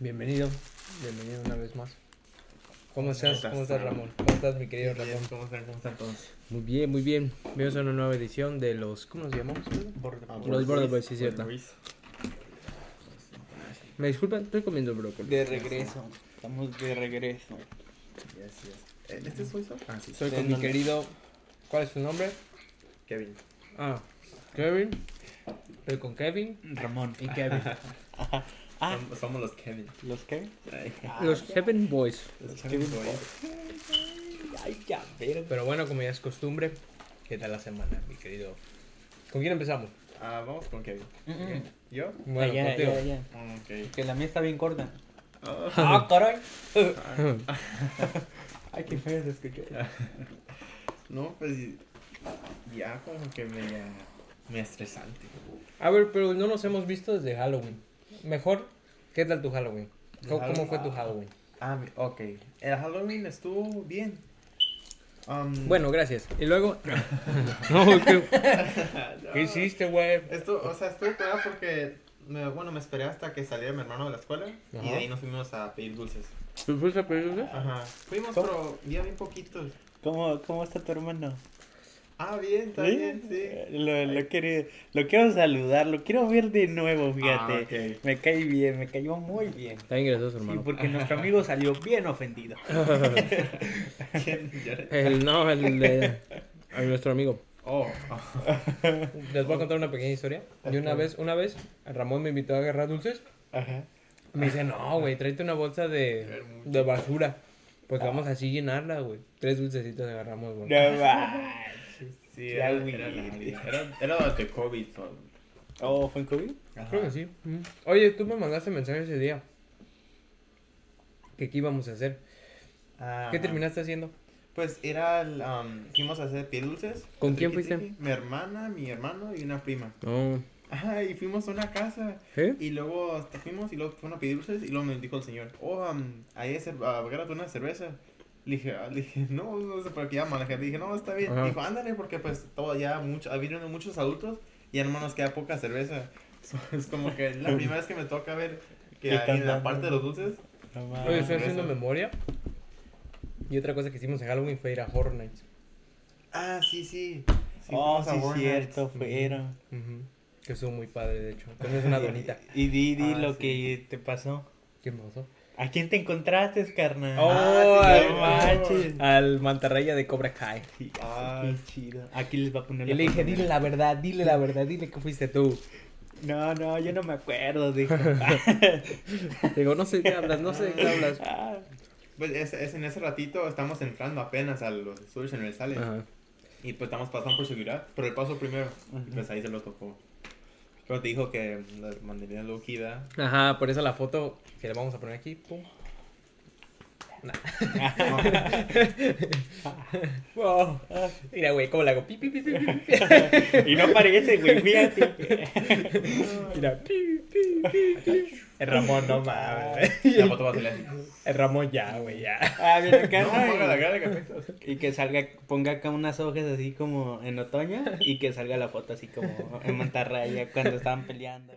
Bienvenido, bienvenido una vez más. ¿Cómo estás? ¿Cómo estás, Ramón? ¿Cómo estás, mi querido Bien, Ramón? ¿Cómo están? ¿Cómo están todos? Muy bien, muy bien. Bienvenidos a una nueva edición de los. ¿Cómo nos llamamos? Los Border Boys, sí, cierto. Me disculpan, estoy comiendo brócoli. De regreso. Estamos de regreso. ¿Este soy yo? Ah, sí. Soy con mi querido. ¿Cuál es su nombre? Kevin. Ah, Kevin. Estoy con Kevin Ramón. y Kevin. Ah, Som- Somos los Kevin. ¿los qué? Ay, Los Kevin Boys. Los Kevin Kevin Boys. Ay, ya, ver. Pero bueno, como ya es costumbre, ¿qué tal la semana, mi querido? ¿Con quién empezamos? Ah, vamos con Kevin. Mm, ¿Yo? Bueno, Ah, ya, contigo. ya, ya. Ah, Ok. Que la mía está bien corta. Ah, Ah, caray. Ay, qué feo se escuchó. no, pues ya como que me, me estresante. A ver, pero no nos hemos visto desde Halloween. Mejor, ¿qué tal tu Halloween? ¿Cómo, cómo fue tu Halloween? Ah, ok. El Halloween estuvo bien. Um, Bueno, gracias. Y luego. no, ¿qué, ¿qué hiciste, güey? Esto, o sea, estuvo peor porque, me, bueno, me esperé hasta que saliera mi hermano de la escuela y de ahí nos fuimos a pedir dulces. ¿Tú fuiste a pedir dulce? Ajá. Fuimos, ¿Cómo? pero ya bien poquitos. ¿Cómo, ¿Cómo está tu hermano? Ah, bien, está bien, sí. Lo, lo, quiero, lo quiero saludar, lo quiero ver de nuevo, fíjate. Ah, ok. Me cae bien, me cayó muy bien. Está bien gracioso, Sí, hermano. porque nuestro amigo salió bien ofendido. El, no, el de. a nuestro amigo. Oh, Les voy a contar una pequeña historia. Y una vez, una vez, Ramón me invitó a agarrar dulces. Ajá. Me dice, no, güey, tráete una bolsa de, de basura. Pues vamos así llenarla, güey. Tres dulcecitos agarramos, güey. No. Sí, era, era, era, era de COVID. so- Oh, ¿fue en COVID? Creo que sí. Oye, tú me mandaste mensaje ese día. Que qué íbamos a hacer. Ah, ¿Qué terminaste haciendo? Pues era el, um, fuimos a hacer pie dulces. ¿Con quién fuiste? Mi hermana, mi hermano y una prima. No. Ajá, y fuimos a una casa. ¿Eh? Y luego hasta fuimos y luego fueron a pedir dulces y luego me dijo el señor, oh, um, ahí es, uh, agárrate una cerveza. Le dije, ah, le dije, no, no sé por qué llaman. Le dije, no, está bien. Ajá. Dijo, ándale, porque pues todo ya, mucho, habido muchos adultos y ya nomás nos queda poca cerveza. So, es como que la primera vez que me toca ver que ¿Qué ahí están en la dando? parte de los dulces. No Oye, estoy haciendo memoria. Y otra cosa que hicimos en Halloween fue ir a Horror Nights. Ah, sí, sí. sí Oh, sí, cierto, Nights. fueron. Ujú. Que estuvo muy padre, de hecho. También es una donita. Y di, di Ah, lo sí. que te pasó. ¿Qué me pasó? ¿A quién te encontraste, carnal? Oh, Ah, sí, no sí, manches. Al mantarraya de Cobra Kai. Sí, Ah. qué chido. Aquí les va a poner Y le dije, dile la verdad, dile la verdad, dile que fuiste tú. No, no, yo no me acuerdo, dijo. Digo, no sé de qué hablas, no sé de qué hablas. Ah, Pues es, es en ese ratito estamos entrando apenas a los estudios universales. Ajá. Y pues estamos pasando por seguridad, pero él pasó primero. Y pues ahí se lo tocó. Pero dijo que la mandaría low key, ¿verdad? Ajá, por eso la foto que le vamos a poner aquí. Nah. Wow. Mira, güey, ¿cómo le hago? Pi, pi, pi, pi, pi, pi. y no parece, güey, fíjate. Mira, pi, pi, pi, pi. El Ramón, no mames. La foto va a salir así. El Ramón ya, güey, ya. Ah, mira acá, No, ¿no? ponga la cara de café. Y que salga, ponga acá unas hojas así como en otoño y que salga la foto así como en mantarraya cuando estaban peleando.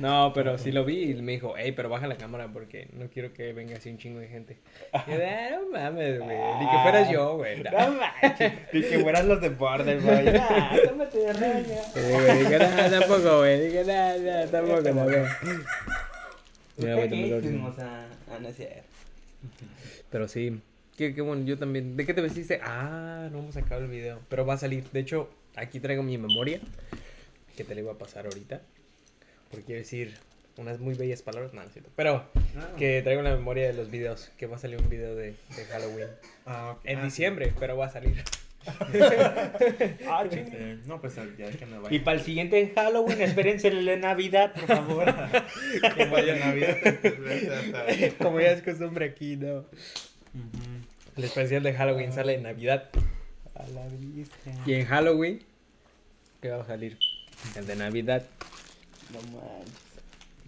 No, pero sí lo vi y me dijo, hey, pero baja la cámara porque no quiero que venga así un chingo de gente. Y yo, "Ah, no mames, güey. Ni que fueras yo, güey. No No. manches, ni que fueran los deportes, güey. Nah, tómate de raya. Sí, güey, dije, no, tampoco, güey. Dije, no, no, tampoco, no, güey. Mira, güey, te me lo- a, a sé. Pero sí, qué, qué bueno, yo también. ¿De qué te vestiste? Ah, no hemos sacado el video, pero va a salir. De hecho, aquí traigo mi memoria, que te la iba a pasar ahorita. Porque quiero decir unas muy bellas palabras, no, no es cierto. Pero que traigo la memoria de los videos, que va a salir un video de, de Halloween. Ah, ok. En Ah, diciembre, pero va a salir. Ah. Sí. No, pues ya que me vaya. Y para el siguiente Halloween, espérense el de Navidad, por favor. que vaya Navidad. pues, Como ya es costumbre aquí, ¿no? El especial de Halloween sale en Navidad. A la vista. Y en Halloween, ¿qué va a salir? El de Navidad. No manches.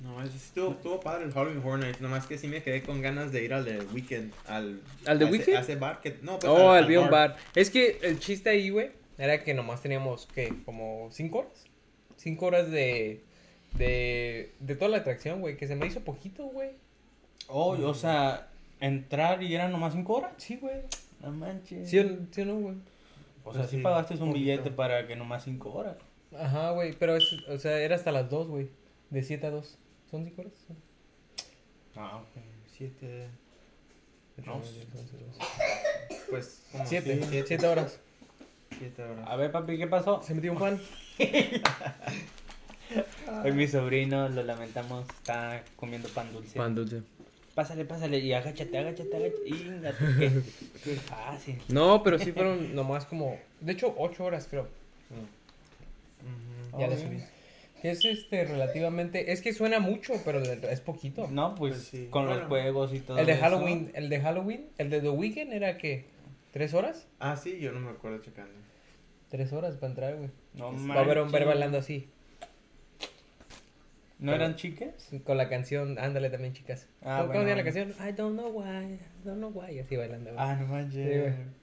No, es- estuvo, estuvo padre el Halloween Horror Nights, nomás que sí me quedé con ganas de ir al de Weekend, al... ¿Al de a ese- Weekend? a ese bar que... No, pues Oh, al, al Beyond Bar. Es que el chiste ahí, güey, era que nomás teníamos, ¿qué? Como cinco horas. Cinco horas de, de, de toda la atracción, güey, que se me hizo poquito, güey. Oh, o sea, entrar y eran nomás 5 horas. Sí, güey. No manches. ¿Sí, o- sí o no, güey? O sea, Pues sí sí, pagaste un poquito. billete para que nomás 5 horas. Ajá, güey, pero es, o sea, era hasta las dos, güey. De 7 a 2. ¿Son 5 horas? Ah, ok. 7. No. Pues, como 7, siete, 7 horas. siete horas. A ver, papi, ¿qué pasó? Se metió un fan. Hoy mi sobrino, lo lamentamos, está comiendo pan dulce. dulce. Pásale, pásale, y agáchate, agáchate, agáchate. Inga, tú, qué, qué fácil. No, pero sí fueron nomás como. De hecho, 8 horas, creo. Ujú. Ya Oh, le subí. Es este relativamente. Es que suena mucho, pero es poquito. No, pues, Pues sí. con los Bueno. juegos y todo El de eso. Halloween, el de Halloween, el de The Weeknd era que. ¿Tres horas? Ah, sí, yo no me acuerdo checando. Tres horas para entrar, güey. No Va a haber un ver bailando así. ¿No eran chicas? Con la canción, ándale también, chicas. Ah, ¿Cómo, cómo se llama la bueno. canción? I don't know why, I don't know why. Así bailando, güey. Ah, no manches. Sí, güey.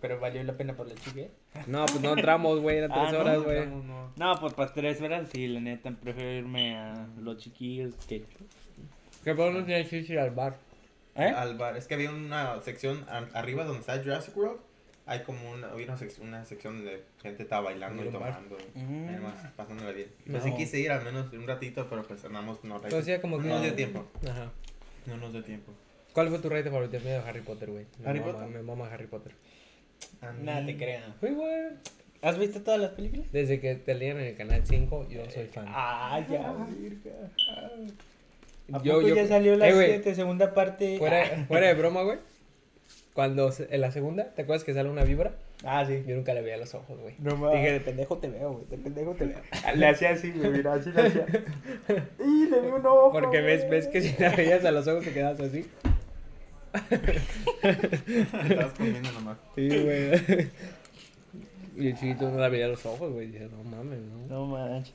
Pero valió la pena por la chica. No, pues no entramos, güey. Eran Ah, tres no, horas, güey. No, no. No, pues para tres horas sí, la neta, prefiero irme a los chiquillos que... Que por no tiene que ir al bar. ¿Eh? Al bar. Es que había una sección a- arriba donde está Jurassic World. Hay como una, había una, sec- una sección donde gente estaba bailando y tomando. Mm. Además, pasándola bien. No. Pues sí quise ir al menos un ratito, pero pues andamos no Pues sí, como no que- nos dio tiempo. Ajá. No nos dio tiempo. ¿Cuál fue tu rey favorito? De Harry Potter, güey. ¿Harry mama- Potter? Me mama Harry Potter. Nada te güey. ¿Has visto todas las películas? Desde que te leían en el canal 5, yo soy fan. Ah, ya, virga. ¿A Yo- poco yo- ya salió la Eh, güey. 7, segunda parte? Fuera, fuera de broma, güey. Cuando se- en la segunda, ¿te acuerdas que sale una víbora? Ah, sí. Yo nunca le veía los ojos, güey. No. Dije, de pendejo te veo, güey. De pendejo te veo. Le hacía así, güey, mira, así le hacía. ¡Y le vi un ojo! Porque ves, ves que si la veías a los ojos te quedas así. Estabas comiendo nomás. Sí, güey. Y el chiquito no la veía los ojos, güey. Dije, no mames, ¿no? No manches.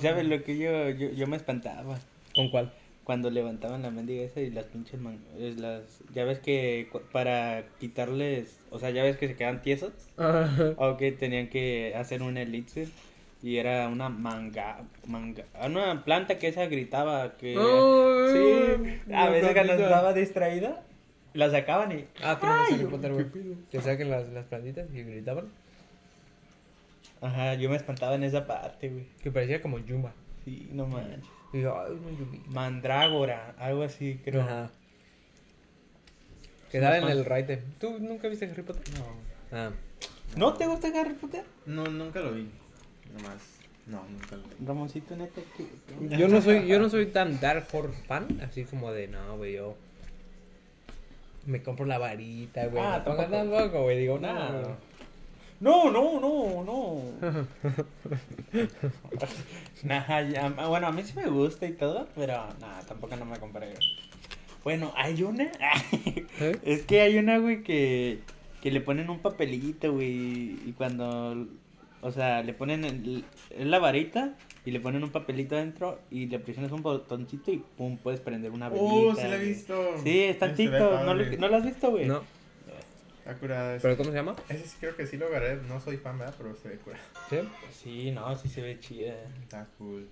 ¿Sabes lo que yo, yo, yo me espantaba? ¿Con cuál? Cuando levantaban la mendiga esa y las pinches man... es las... Ya ves que para quitarles... O sea, ya ves que se quedan tiesos. O que tenían que hacer un elixir. Y era una manga... manga una planta que esa gritaba que... sí. A veces cuando estaba distraída, la sacaban y... Ah, ves Ay, Harry Potter. Que saquen las, las plantitas y gritaban. Ajá, yo me espantaba en esa parte, güey. Que parecía como Yuma. Sí, no manches. Y yo, ay, no, Yumi. Mandrágora, algo así, creo. Ajá. Que Somos sale en el raite. ¿Tú nunca viste Harry Potter? No. Ah. ¿No te gusta Harry Potter? No, nunca lo vi. Nomás. No, nunca lo vi. Ramoncito, neta, que... Yo no soy, yo no soy tan Dark Horse fan, así como de no, güey, yo me compro la varita, güey. Ah, tampoco. tampoco, güey, digo, no. No, no, no, no. Nah, ya, bueno, a mí sí me gusta y todo, pero nada, tampoco no me compré. Bueno, hay una. ¿Eh? Es que hay una, güey, que, que le ponen un papelito, güey. Y cuando. O sea, le ponen el, la varita y le ponen un papelito adentro y le presionas un botoncito y pum, puedes prender una velita. Oh, sí la he visto. Sí, es tantito. ¿No, lo- ¿No lo has visto, güey? No, Está curada pero ¿cómo se llama? Ese sí creo que sí lo agarré. No soy fan, ¿verdad? Pero se ve curada. ¿Sí? Sí, no, sí se ve chida. Está cool.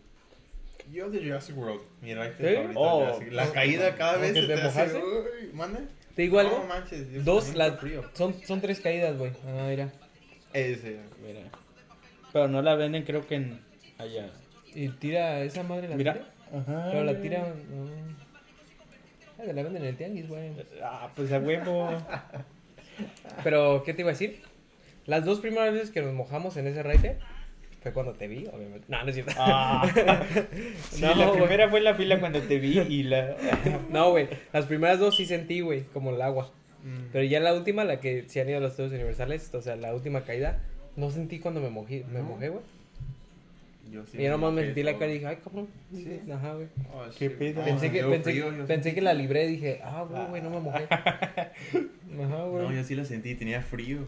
Yo de Jurassic World. Mira, ¿Sí? oh, la Oh. caída cada ¿O vez que se te te hace. Uy, ¿Mande? ¿Te digo algo? No manches. Dos, son, son tres caídas, güey. Ah, mira. Ese. Mira. Pero no la venden, creo que en allá. Y tira, esa madre la Mira. tira. Ajá. Pero la tira. no. Ah, la venden en el tianguis, güey. Ah, pues a huevo. Pero, ¿qué te iba a decir? Las dos primeras veces que nos mojamos en ese raite fue cuando te vi, obviamente. No, no es cierto. Ah. Sí, No, la güey. primera fue en la fila cuando te vi y la. No, güey. Las primeras dos sí sentí, güey, como el agua. Mm. Pero ya la última, la que se han ido a los estudios universales, o sea, la última caída, no sentí cuando me mojé, me No. mojé, güey. Yo sí y yo nomás me sentí la cara y dije, ay, cabrón. Sí. Ajá, güey. Oh, ¿Qué pedo? Oh, Pensé, que, pensé, frío, que la libré y dije, ah, güey, güey, no me mojé. Ajá, güey. No, yo sí la sentí, tenía frío.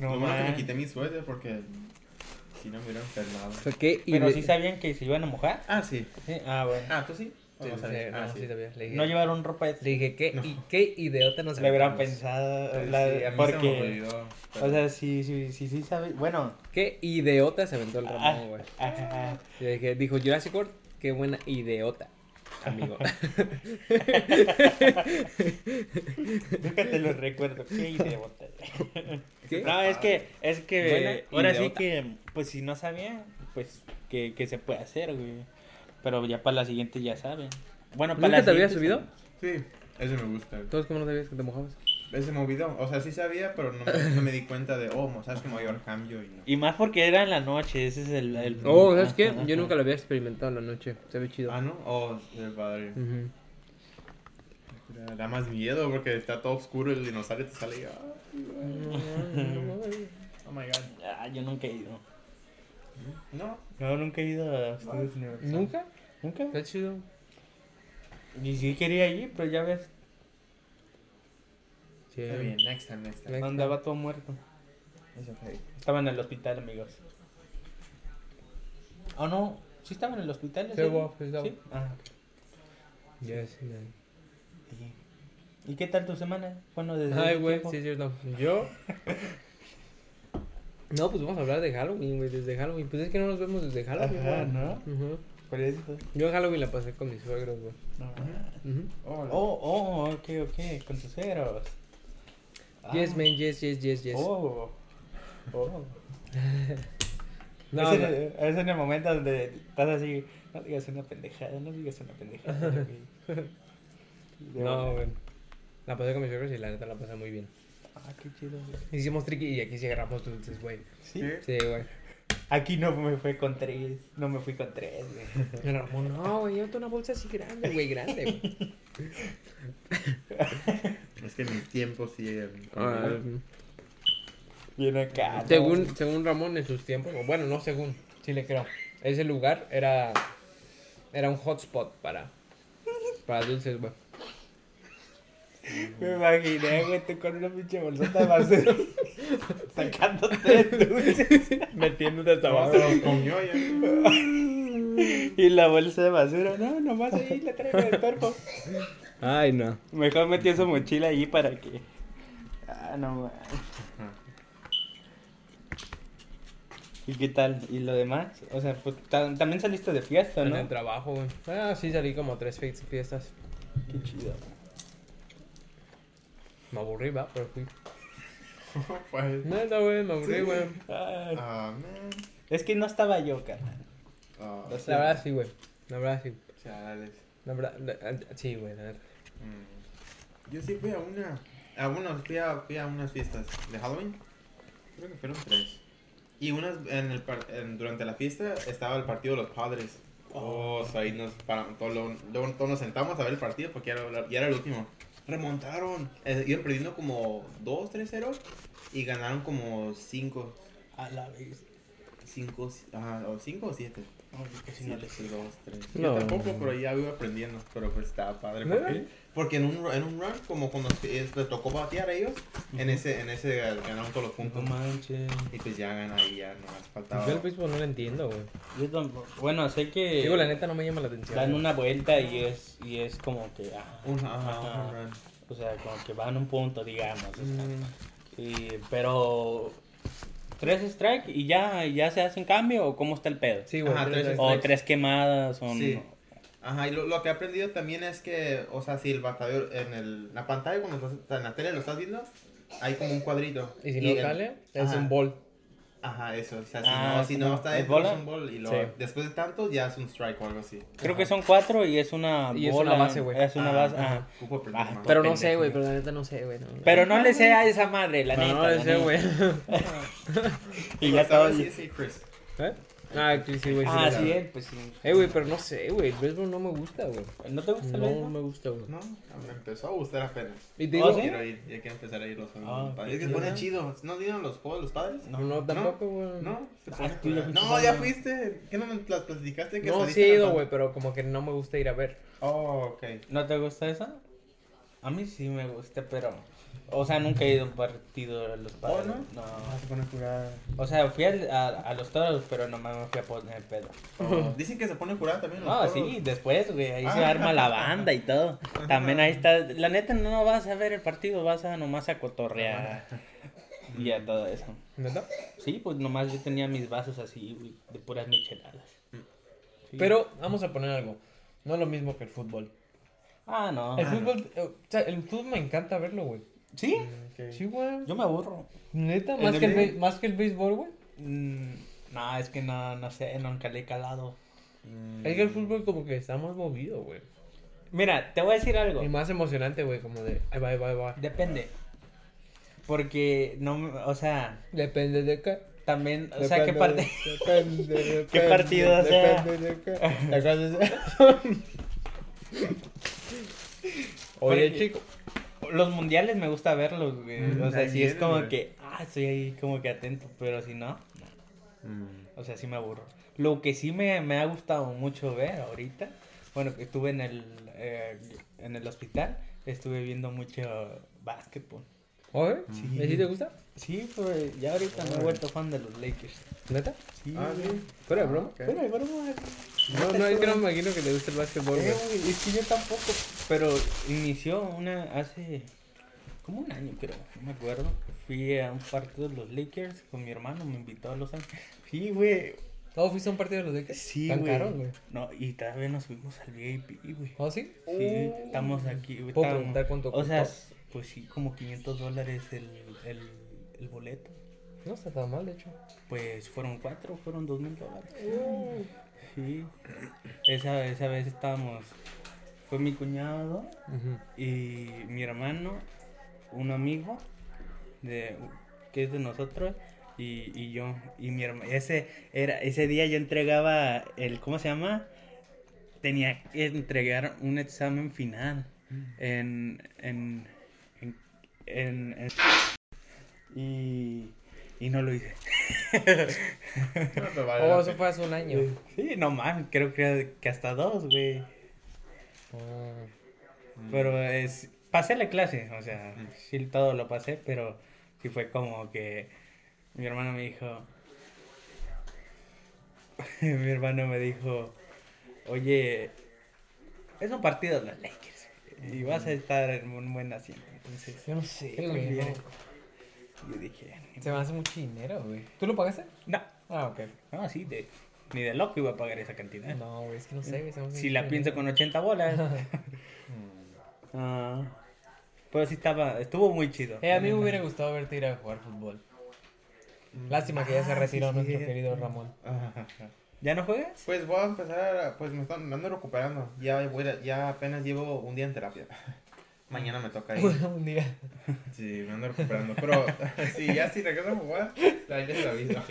No, No, más que me quité mi suéter porque si no me hubiera enfermado. Y Pero de- sí sabían que se iban a mojar. Ah, sí. Sí, Ah, bueno. Ah, ¿tú sí? ¿O Sí, no sí, sabía? no, Ah, sí sí. sabía. Le dije, No llevaron ropa de le dije ¿qué, y, ¿qué idiota nos Le hubieran pensado. Sí, la- a mí se me porque. O sea, sí, sí, sí, sí, sabe. Bueno. ¿Qué idiota se aventó el ah, Ramón, güey? ajá. Yo dije, dijo Jurassic World, qué buena idiota, amigo. Nunca te lo recuerdo. Qué idiota. ¿Qué? No, es que, es que Buena ahora sí que, pues si no sabía, pues que, que se puede hacer, güey. Pero ya para la siguiente ya saben. Bueno, para ¿Nunca la te siguiente subido? Sí, ese me gusta. Entonces, ¿cómo no sabías que te mojabas? Ese me olvidó. O sea, sí sabía, pero no me, no me di cuenta de, oh, sabes que me voy a cambio y no. Y más porque era en la noche, ese es el... el- Oh, ¿sabes qué? Yo nunca lo había experimentado en la noche. Se ve chido. Ah, ¿no? Oh, el padre. Da- Da más miedo porque está todo oscuro y el dinosaurio te sale y... Oh my god. Ah, yo nunca he ido. No. No, nunca he ido a. ¿Nunca? ¿Nunca? Está chido. Y sí quería ir, pero ya ves, Sí. Está bien, next time, next time. Next andaba todo muerto. It's okay. Estaba en el hospital, amigos. ¿O no? ¿Sí estaba en el hospital? Sí, sí estaba. ¿Sí? Ah, Yes, man. ¿Y qué tal tu semana? Bueno, desde Ay, güey, sí es cierto. Yo. No, pues vamos a hablar de Halloween, güey, desde Halloween. Pues es que no nos vemos desde Halloween, Ajá, güey. ¿no? Ujú. Por eso. Yo en Halloween la pasé con mis suegros, güey. No. Ujú. Oh, Oh, oh, ok, ok, con tus ceros. Yes, man, yes, yes, yes, yes. Oh. Oh. No, es, no. en, el- es en el momento donde estás así, no digas una pendejada, no digas una pendejada. No, güey. La pasé con mis suegros y la neta la pasé muy bien. Ah, qué chido. güey. Hicimos triqui y aquí sí agarramos dulces, güey. ¿Sí? Sí, güey. Aquí no me fue con tres, no me fui con tres, güey. El Ramón, no, güey, yo tengo una bolsa así grande, güey, grande, güey. Es que en mis tiempos sí. eh, Ah, Bien acá. ¿no? según, según Ramón en sus tiempos, bueno, no según, sí le creo. Ese lugar era, era un hotspot para, para dulces, güey. Me imaginé, güey, tú con una pinche bolsota de basura. sacando tres dulces. Metiéndote hasta no, se los comió ya. y la bolsa de basura, no, nomás ahí le traigo el cuerpo. Ay, no. Mejor metió su mochila ahí para que. Ah, no man. ¿Y qué tal? ¿Y lo demás? O sea, pues ta- también saliste de fiesta, En ¿no? el trabajo, güey. Ah, sí, salí como tres fiestas- fiestas. Qué chido. Me aburrí, va, pero fui. Pues. Neta, güey, me aburrí, Sí. güey. Ah, man. es que no estaba yo, carnal. Ah, La verdad sí, güey. La verdad sí. chales. La verdad, la- sí, güey, la verdad. Mm. Yo sí fui a una. A unos, fui a, fui a unas fiestas de Halloween. Creo que fueron tres. Y unas en el par- en- durante la fiesta estaba el partido de los padres. Oh, so ahí nos paramos, todos, lo- luego todos nos sentamos a ver el partido porque ya era, ya era el último. Remontaron. Eh, iban perdiendo como 2, 3-0 y ganaron como 5. A la vez. 5 ah, o 5 o 7. Oye, que si Sí, no no le sé, dos, tres. No. Yo tampoco, pero ya iba aprendiendo. Pero pues estaba padre. ¿Neta? Porque, porque en un, en un run, como cuando es- les tocó batear a ellos, en ese, en ese ganaron todos los puntos. No manches. Y pues ya ganan ahí, ya nomás faltaba. Yo el béisbol no lo entiendo, güey. Yo tampoco. Bueno, sé que. Digo, la neta no me llama la atención. Dan una vuelta y es, y es como que. ah, Un, ajá, Ajá. un run. o sea, como que van un punto, digamos. o sea, Mm, y- pero. ¿Tres strike y ya, ya se hacen cambio o cómo está el pedo? Sí, güey. Ajá, tres- O tres quemadas, o Sí. Ajá, y lo, lo que he aprendido también es que, o sea, si el bateador en el, la pantalla, cuando estás, en la tele lo estás viendo, hay como un cuadrito. Y si no el- sale, es un ball. Ajá, eso. O sea, si, Ah, no, si no ¿como está es dentro bola? es un ball y luego, Sí. después de tanto ya es un strike o algo así. Creo que son cuatro y es una Y es bola. una base, güey. Es una Ah, base, ajá. Ah. Pero no sé, güey, pero la neta no sé, güey. no. Pero no le sé a esa madre, la neta. no le sé, güey. Y ya ¿Sabes? todo. Sí, sí, Chris. ¿Eh? Ah, sí, sí, güey. sí, Ah, sí, él, pues sí. Eh, güey, pero no sé, güey. El béisbol no me gusta, güey. ¿No te gusta el No me gusta, güey. No, me empezó a gustar apenas. Y te ¿Oh, digo, sí? Quiero ir, ya quiero empezar a ir los juegos Ah, padres. Es que se ponen chido. ¿No vieron los juegos de los padres? no, no, tampoco, güey. No, se Ah, fuiste No, ya fuiste. ¿Qué no me las platicaste? Que No, sí he ido, güey, pero como que no me gusta ir a ver. Oh, ok. ¿No te gusta esa? A mí sí me gusta, pero. O sea, nunca he ido a un partido de los padres. no? no? Ah, se pone a curar. O sea, fui al- a, a los toros, pero nomás me fui a poner pedo. Oh, dicen que se pone a curar también. los No, toros. sí, después, güey, ahí se Ah. arma la banda y todo. También ahí está. La neta, no vas a ver el partido, vas a nomás a cotorrear. Y a todo eso. ¿Neta? Sí, pues nomás yo tenía mis vasos así, güey, de puras micheladas. Sí. Pero vamos a poner algo. No es lo mismo que el fútbol. Ah, no. El fútbol, o sea, el fútbol me encanta verlo, güey. ¿Sí? Sí, güey. Yo me aburro. Neta, ¿El más que el, más que el béisbol, güey. Mm, no, es que no, no sé, nunca le he calado. Mm. Es que el fútbol como que está más movido, güey. Mira, te voy a decir algo. Y más emocionante, güey, como de, ahí va, ahí va, ahí va. Depende. Porque no, me- o sea, Depende de qué. también, o sea, qué Depende parte. de- Depende, depende, ¿Qué partido sea? Depende de qué. ¿Te acuerdas de- Oye, Porque- chico. Los mundiales me gusta verlos, güey. Mm, o sea, si es como güey. que, ah, estoy ahí como que atento, pero si no, no. Mm. O sea, sí me aburro. Lo que sí me, me ha gustado mucho ver ahorita, bueno, que estuve en el, eh, en el hospital, estuve viendo mucho básquetbol. Oye, Sí. ¿y si te gusta? Sí, pues ya ahorita me he vuelto fan de los Lakers. ¿Neta? Sí, Ah, sí. ¿Fuera de broma? Ok. Fuera de broma. No, no, es que no me imagino que te guste el básquetbol, Eh, es que yo tampoco. Pero inició una hace como un año, creo. No me acuerdo. Fui a un partido de los Lakers con mi hermano, me invitó a Los Ángeles. Sí, güey. ¿Oh, fuiste a un partido de los Lakers? Sí, ¿Tan güey. caros, güey? No, y también nos fuimos al VIP, güey. ¿Oh, sí? Sí, estamos aquí. güey, ¿Puedo preguntar cuánto O sea? Pues sí, como 500 dólares el, el, el boleto. No está tan mal, de hecho. Pues fueron cuatro, fueron dos mil dólares. Sí. Esa, esa vez estábamos. Fue mi cuñado y mi hermano, un amigo de que es de nosotros y, y yo y mi hermano ese era ese día yo entregaba el ¿cómo se llama? Tenía que entregar un examen final en en, en- en- y y no lo hice. No, vale Oh, eso fue hace un año. Sí, no mames, creo que, que hasta dos, güey. Ah. Pero es. Pasé la clase, o sea, Mm. sí todo lo pasé, pero sí fue como que mi hermano me dijo. mi hermano me dijo, oye, es un partido de los Lakers y vas a estar en un buen asiento. Entonces, Yo no sé, no. Yo dije, Se me hace mucho dinero, güey. ¿Tú lo pagaste? no, Ah, ok. no, sí, de, ni de loco iba a pagar esa cantidad. No, güey, es que no sé, güey. Si la pienso con 80 bolas. Mm. Ah, pero sí estaba, estuvo muy chido. Eh, a mí me hubiera gustado verte ir a jugar fútbol. Lástima que ya se Ah, retiró nuestro querido Ramón. ¿Ya no juegas? Pues voy a empezar, a- pues me están me ando recuperando. Ya voy a- ya apenas llevo un día en terapia. Mañana me toca ir. un día. Sí, me ando recuperando. Pero sí, ya si regreso a jugar, ahí les aviso.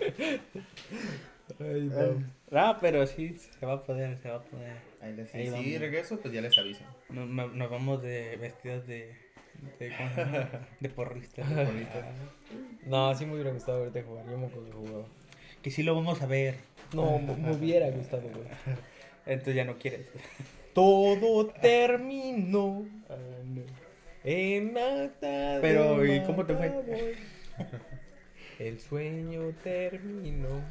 Ay, Ah, pero sí, se va a poder, se va a poder. Ahí les, Ahí si vamos. regreso, pues ya les aviso. Nos, nos- vamos de vestidos de, de, ¿cómo se de porristas. De porristas. No, sí me hubiera gustado verte jugar. Yo me acuerdo que jugaba. Que sí lo vamos a ver. No, me hubiera gustado, güey. Entonces ya no quieres. Todo terminó en acta Pero, ¿y cómo te fue? El sueño terminó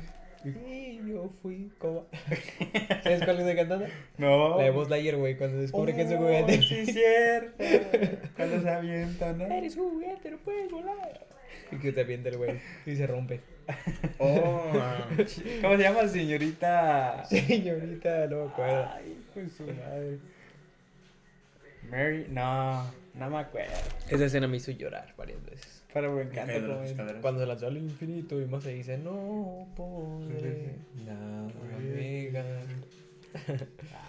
y yo fui como... ¿Sabes cuál es la cantante? No. La de Buzz Lightyear, güey, cuando descubre que es juguete. Oh, Sí, es cierto. Cuando se avienta, ¿no? Eres juguete, no puedes volar. Y que te avienta el güey y se rompe. Oh, ah, ¿Cómo se llama, señorita? Señorita, no me acuerdo. Ay, con su madre. Mary, no, no me acuerdo. Esa escena me hizo llorar varias veces. Pero me encanta. Cuando se lanzó al infinito y más se dice, no podré también chido.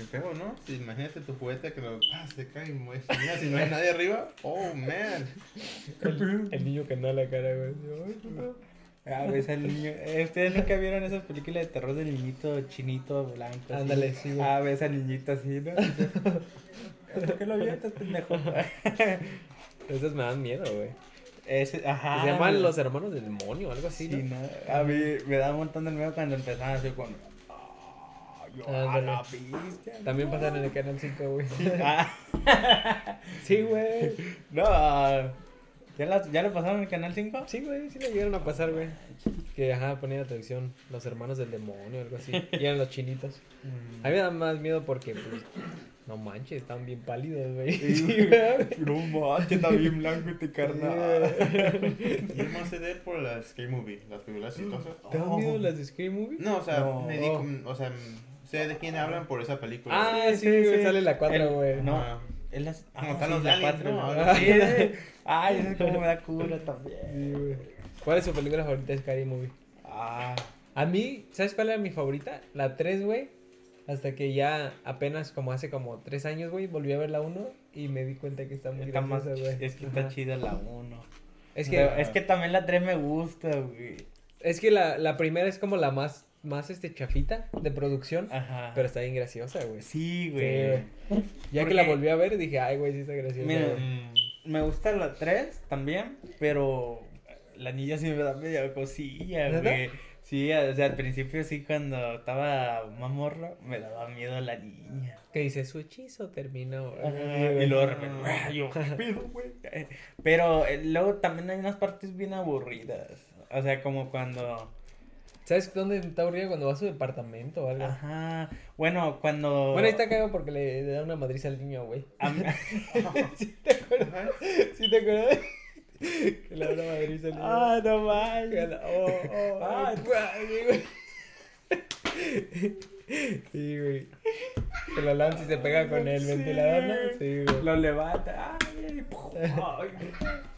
qué feo, ¿no? Si imagínate tu juguete que lo ah, se cae y mueves. Mira, si no hay nadie arriba. Oh, man. El, el niño que anda a la cara, güey. Ah, ves al niño. eh, ¿Ustedes nunca vieron esas películas de terror del niñito chinito blanco? Ándale, sí, güey. Ah, ves al niñito así, ¿no? ¿Por qué lo avientas, pendejo? Esos me dan miedo, güey. Ese, ajá. se llaman los hermanos del demonio, algo así, Sí, ¿no? ¿no? A mí me da un montón de miedo cuando empezaban así con. Yo, Ándale. a la bestia. También pasan en el canal 5, güey. Ah, Sí, güey. no, ¿ya, la, ¿ya le pasaron el canal 5? Sí, güey, sí le llegaron a pasar, güey. Que, ajá, ponía la traducción Los Hermanos del Demonio, algo así. Y eran los chinitos. A mí me da más miedo porque, pues, no manches, están bien pálidos, güey. Sí, güey. No manches, está bien blanco este carnal. Yo más sé de él por la Scary Movie, las películas chistosas. ¿Te dan miedo las de Scream Movie? No, o sea, No. me di, com- o sea, mm, sé de quién hablan por esa película. Ah, sí, Sí, sí. sale la 4, El- güey. no. Ajá. Es las, Como ah, están sí, los la aliens, cuatro, ¿no? ¿no? Sí. Ay, eso es como me da cura también. Sí, güey. ¿Cuál es su película favorita de Scary Movie? Ah, A mí, ¿sabes cuál era mi favorita? La 3, güey. Hasta que ya apenas como hace como 3 años, güey, volví a ver la 1 y me di cuenta que está muy está más, graciosa, güey. es que está Ajá. chida la 1. Es que, que, es que también la 3 me gusta, güey. es que la, la primera es como la más, más este, chafita de producción, Ajá. pero está bien graciosa, güey. Sí, güey. Sí, güey. Ya que la volví a ver, dije, ay, güey, sí está graciosa. Mira, güey". Mm, Me gusta la 3 también, pero la niña sí me da media cosilla, güey. Sí, o sea, al principio sí, cuando estaba más morro, me daba miedo la niña. Que dice, su hechizo terminó. Ajá, y luego "Ah, yo, ¿qué pedo, güey? Pero eh, luego también hay unas partes bien aburridas. O sea, como cuando. ¿Sabes dónde está aburrida cuando va a su departamento o algo? Ajá. Bueno, cuando. Bueno, ahí está cagado porque le, le da una madriza al niño, güey. a mí- ¿Sí te acuerdas? ¿Sí te acuerdas? que le da una madriza al niño. Ah, no la- oh, oh, Ah, oh, sí, güey. Sí, güey. Que la lanza y se pega con el Sí. ventilador, ¿no? Sí, güey. Lo levanta. Ay, ay.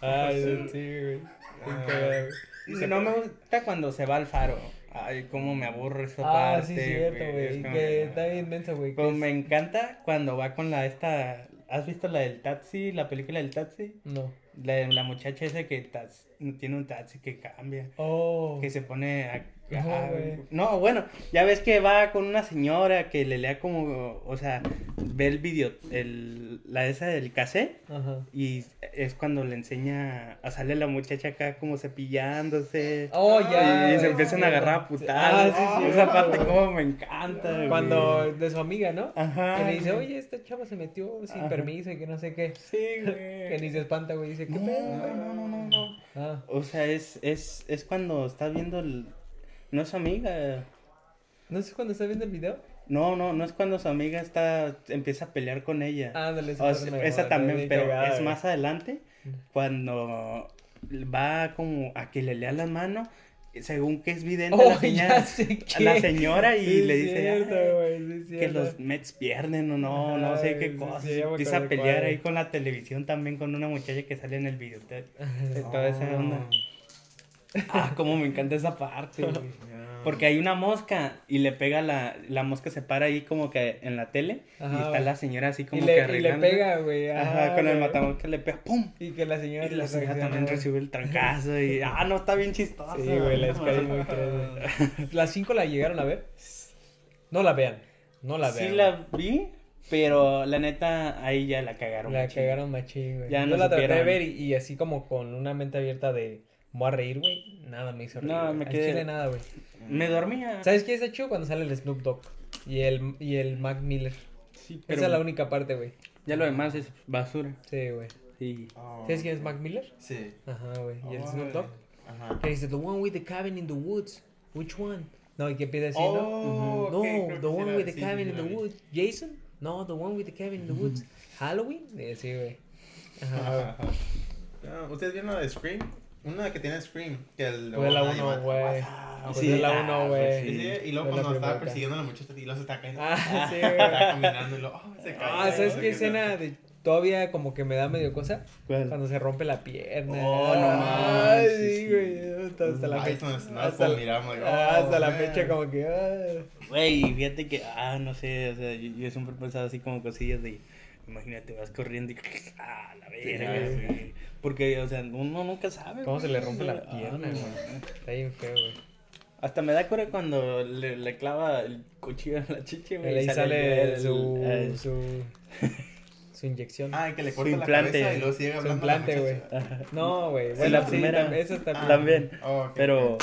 Ay, sí, güey. Bien Ah. cagado, güey. Dice, no me gusta cuando se va al faro. Ay, cómo me aburro esa Ah, parte. sí, cierto, güey. Que está bien menso, güey. que Como es- me encanta cuando va con la esta. ¿Has visto la del taxi? La película del taxi? No. La, de la muchacha esa que tax- tiene un taxi que cambia. Oh. Que se pone a, No, a- güey. no, bueno, ya ves que va con una señora que le lea como, o sea, ve el video, el, la esa del cassette Ajá. y es cuando le enseña a sale la muchacha acá como cepillándose. Oh, ya. y se empiezan sí, a agarrar a putadas. Ah, sí, sí. Esa parte como me encanta. güey. Cuando de su amiga, ¿no? Ajá. Que le dice, oye, esta chava se metió sin Ajá. permiso y que no sé qué. Sí, güey. Que ni se espanta, güey. Dice, ¿qué No, pedo, no, no, no, no. Ah. O sea, es, es, es cuando está viendo el... No es amiga. ¿No sé cuando está viendo el video? No, no, no es cuando su amiga está empieza a pelear con ella. Ándale, O sea, esa también, pero es más adelante cuando va como a que le lea la mano, según que es vidente Oh, la, señora, la señora y Sí, le es dice cierto, "Ay, güey, sí, es que los Mets pierden o no, no sé qué sí, cosa. empieza a pelear ahí con la televisión también con una muchacha que sale en el video. de toda esa onda. Ah, cómo me encanta esa parte, güey. Porque hay una mosca y le pega la, la mosca se para ahí como que en la tele Ajá, y está güey. la señora así Y como que le, y le arreglando. pega, güey. Ajá, ajá, con el matamosca le pega ¡pum! Y que la señora Y le la señora también recibe el trancazo y ah, no, está bien chistoso. Sí, güey, la Movie 3, güey. ¿Las 5 la llegaron a ver? No la vean. No la vean. Sí la vi, pero la neta ahí ya la cagaron. La machín. cagaron machín, güey. Ya Yo no la traté de supieron. ver y, y así como con una mente abierta de... Voy a reír, güey. Nada me hizo reír. No, me quedé- chile nada, güey. Me dormía. ¿Sabes qué es chido cuando sale el Snoop Dogg? Y el, y el Mac Miller. Sí, Esa es la única parte, güey. Ya lo demás es basura. Sí, güey. Sí. ¿Sabes quién es Mac Miller? Sí. Ajá, güey. ¿Y el Órale. Snoop Dogg? Ajá. Que dice, the one with the cabin in the woods. Which one? No, y que empieza así, ¿no? Oh, No, ok, creo que the one with the sí, cabin sí in the woods. Jason? No, the one with the cabin in the woods. Halloween? Eh, Sí, güey. Ajá. Ah, ¿Ustedes vieron la de Scream? Una que tiene Scream. Que el, Fue la nadie 1, más. güey. Ah, sí, es la ah, 1, pues güey. Sí, sí, y luego Fue cuando estaba primera. persiguiendo a la muchacha y luego se está cayendo. Ah, sí, güey. caminando y luego, oh, se cae. Ah, ¿sabes qué escena de todavía como que me da medio cosa? ¿Cuál? Cuando se rompe la pierna. Oh, no Ay, sí, sí, güey. Hasta, hasta la fecha. hasta, like, ah, hasta oh, la fecha como que... ah. Güey, fíjate que, ah, no sé, o sea, yo, yo siempre he pensado así como cosillas de, imagínate, vas corriendo y, ah, la verga, Sí, güey. Porque, o sea, uno nunca sabe. ¿Cómo se le rompe la pierna, ah, güey? Está bien feo, güey. Hasta me da cura cuando le, le clava el cuchillo en la chiche, güey. Ahí sale el- su, el- su, su inyección. Ah, que le Su corta la implante. cabeza y luego sigue Su hablando implante, la güey. No, güey. Sí, Bueno, la primera. está Ah. bien. También, Oh, pero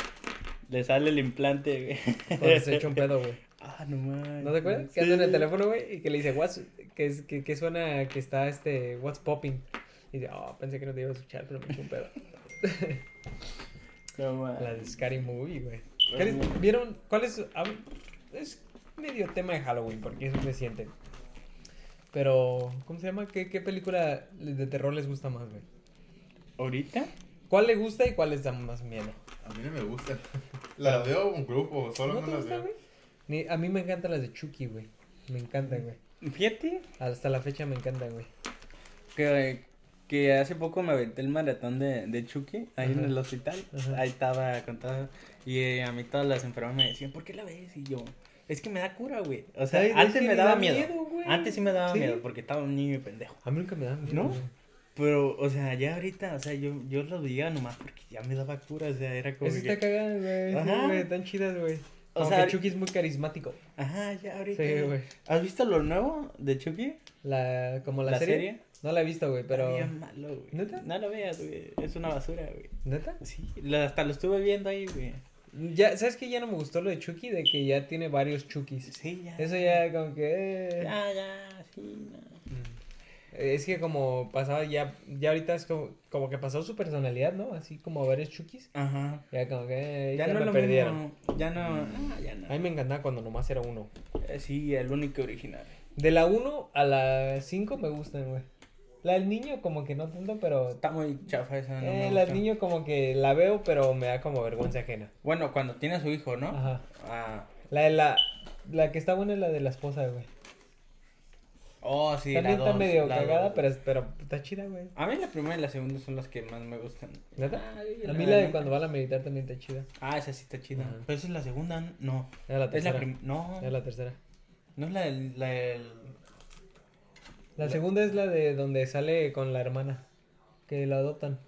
le sale el implante, güey. Cuando se echa un pedo, güey. Ah, no mames. ¿No te acuerdas? Que anda en el teléfono, güey, y que le dice, what's, que, es, que, que suena que está este, what's popping. Y dice, oh, pensé que no te iba a escuchar, pero me fue un pedo. No. La de Scary Movie, güey. Ah, ¿Qué les- bueno. ¿Vieron? ¿Cuál es? a ver, es medio tema de Halloween, porque es reciente. Pero, ¿cómo se llama? ¿Qué, qué película de terror les gusta más, güey? ¿Ahorita? ¿Cuál le gusta y cuál les da más miedo? A mí no me gusta. Las veo en grupo, solo ¿No no, las veo. Ni- A mí me encantan las de Chucky, güey. Me encantan, güey. Fíjate Hasta la fecha me encantan, güey. que, que hace poco me aventé el maratón de, de Chucky ahí en Ajá. el hospital. Ajá. Ahí estaba contado. Y eh, a mí todas las enfermas me decían, ¿por qué la ves? Y yo, es que me da cura, güey. O sea, Ay, es antes me daba da miedo. miedo, antes sí me daba Sí. miedo porque estaba un niño y pendejo. A mí nunca me dan miedo. ¿No? güey. Pero, o sea, ya ahorita, o sea, yo, yo lo veía nomás porque ya me daba cura, o sea, era como Eso que... está cagado, güey. Ajá. güey. Tan chidas, güey. O O sea, Chucky es muy carismático. Ajá, ya ahorita. Sí, güey. ¿Has visto lo nuevo de Chucky? La, como la, ¿La serie? serie? No la he visto, güey, pero... Bien malo, güey. ¿Neta? No lo veas, güey. Es una basura, güey. ¿Neta? Sí, lo- hasta lo estuve viendo ahí, güey. Ya, ¿Sabes qué? Ya no me gustó lo de Chucky, de que ya tiene varios Chuckys. Sí, ya. Eso ya como que... eh, Ya, ya, sí, no. Es que como pasaba ya... Ya ahorita es como, como que pasó su personalidad, ¿no? Así como varios Chuckys. Ajá. Ya como que... eh, Ya ya no me lo perdieron. mismo. Ya no. ah, ya no. A mí me encantaba cuando nomás era uno. Eh, Sí, el único original. De la 1 a la 5 me gustan, güey. La del niño como que no tanto, pero... Está muy chafa esa, no eh, la del niño como que la veo, pero me da como vergüenza ajena. Bueno, cuando tiene a su hijo, ¿no? Ajá. Ah. La de la... La que está buena es la de la esposa, güey. Oh, sí, También la está dos, medio la cagada, dos. pero, pero está chida, güey. A mí la primera y la segunda son las que más me gustan. ¿Neta? Ay, A mí la de cuando van a meditar también está chida. Ah, esa sí está chida. Ajá. Pero esa es la segunda, no. La Es la tercera. prim... No, Era la tercera. no es la del... La del... La segunda es la de donde sale con la hermana. Que la adoptan.